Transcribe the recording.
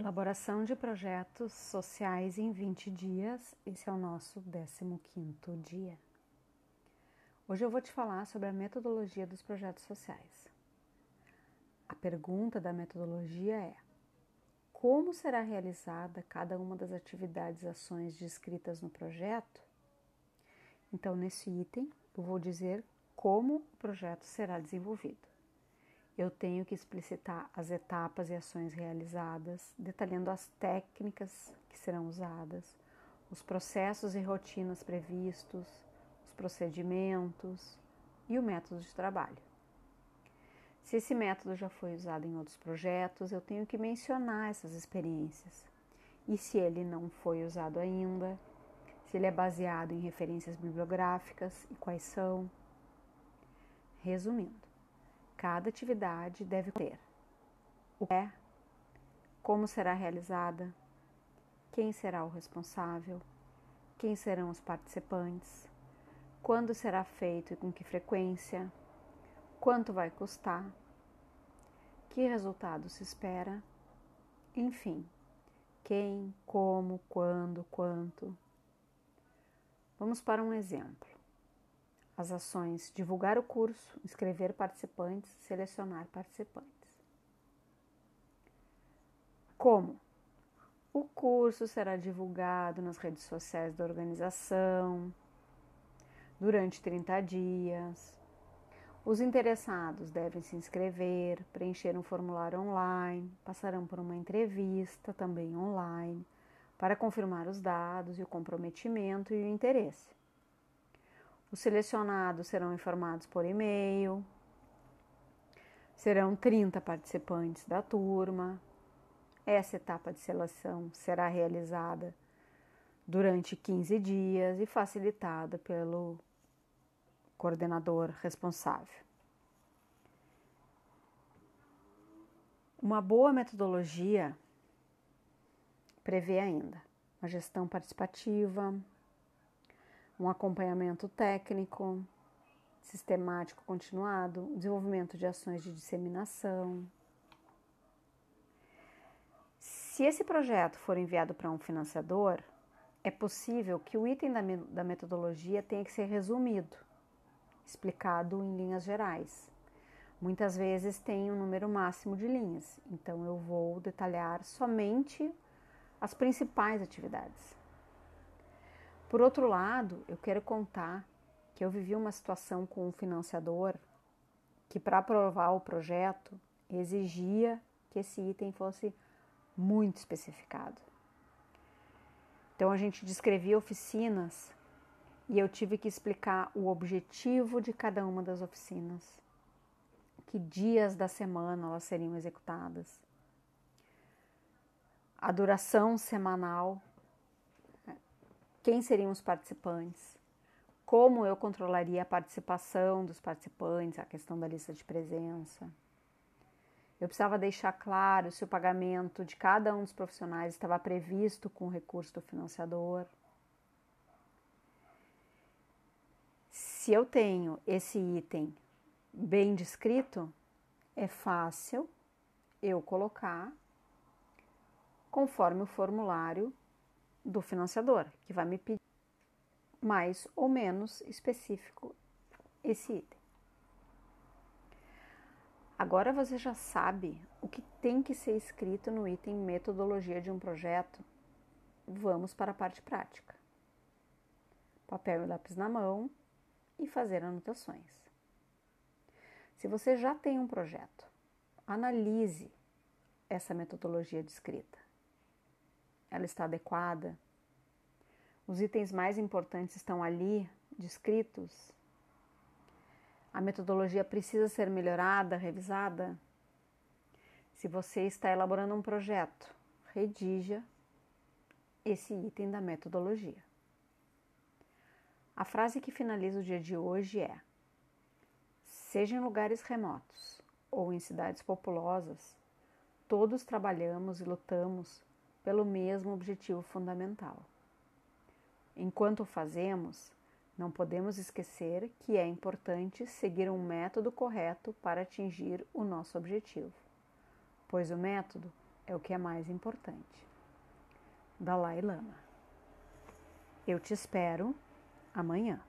Elaboração de projetos sociais em 20 dias. Esse é o nosso 15º dia. Hoje eu vou te falar sobre a metodologia dos projetos sociais. A pergunta da metodologia é: como será realizada cada uma das atividades, ações descritas no projeto? Então, nesse item, eu vou dizer como o projeto será desenvolvido eu tenho que explicitar as etapas e ações realizadas, detalhando as técnicas que serão usadas, os processos e rotinas previstos, os procedimentos e o método de trabalho. Se esse método já foi usado em outros projetos, eu tenho que mencionar essas experiências. E se ele não foi usado ainda, se ele é baseado em referências bibliográficas e quais são. Resumindo, Cada atividade deve ter o que é, como será realizada, quem será o responsável, quem serão os participantes, quando será feito e com que frequência, quanto vai custar, que resultado se espera, enfim, quem, como, quando, quanto. Vamos para um exemplo as ações divulgar o curso, inscrever participantes, selecionar participantes. Como? O curso será divulgado nas redes sociais da organização durante 30 dias. Os interessados devem se inscrever, preencher um formulário online, passarão por uma entrevista também online para confirmar os dados e o comprometimento e o interesse. Os selecionados serão informados por e-mail. Serão 30 participantes da turma. Essa etapa de seleção será realizada durante 15 dias e facilitada pelo coordenador responsável. Uma boa metodologia prevê ainda a gestão participativa, um acompanhamento técnico, sistemático continuado, desenvolvimento de ações de disseminação. Se esse projeto for enviado para um financiador, é possível que o item da, da metodologia tenha que ser resumido, explicado em linhas gerais. Muitas vezes tem um número máximo de linhas, então eu vou detalhar somente as principais atividades. Por outro lado, eu quero contar que eu vivi uma situação com um financiador que, para aprovar o projeto, exigia que esse item fosse muito especificado. Então, a gente descrevia oficinas e eu tive que explicar o objetivo de cada uma das oficinas, que dias da semana elas seriam executadas, a duração semanal quem seriam os participantes, como eu controlaria a participação dos participantes, a questão da lista de presença. Eu precisava deixar claro se o pagamento de cada um dos profissionais estava previsto com o recurso do financiador. Se eu tenho esse item bem descrito, é fácil eu colocar conforme o formulário do financiador, que vai me pedir mais ou menos específico esse item. Agora você já sabe o que tem que ser escrito no item metodologia de um projeto. Vamos para a parte prática. Papel e lápis na mão e fazer anotações. Se você já tem um projeto, analise essa metodologia descrita ela está adequada? Os itens mais importantes estão ali, descritos? A metodologia precisa ser melhorada, revisada? Se você está elaborando um projeto, redija esse item da metodologia. A frase que finaliza o dia de hoje é: seja em lugares remotos ou em cidades populosas, todos trabalhamos e lutamos pelo mesmo objetivo fundamental. Enquanto o fazemos, não podemos esquecer que é importante seguir um método correto para atingir o nosso objetivo, pois o método é o que é mais importante. Dalai Lama. Eu te espero amanhã.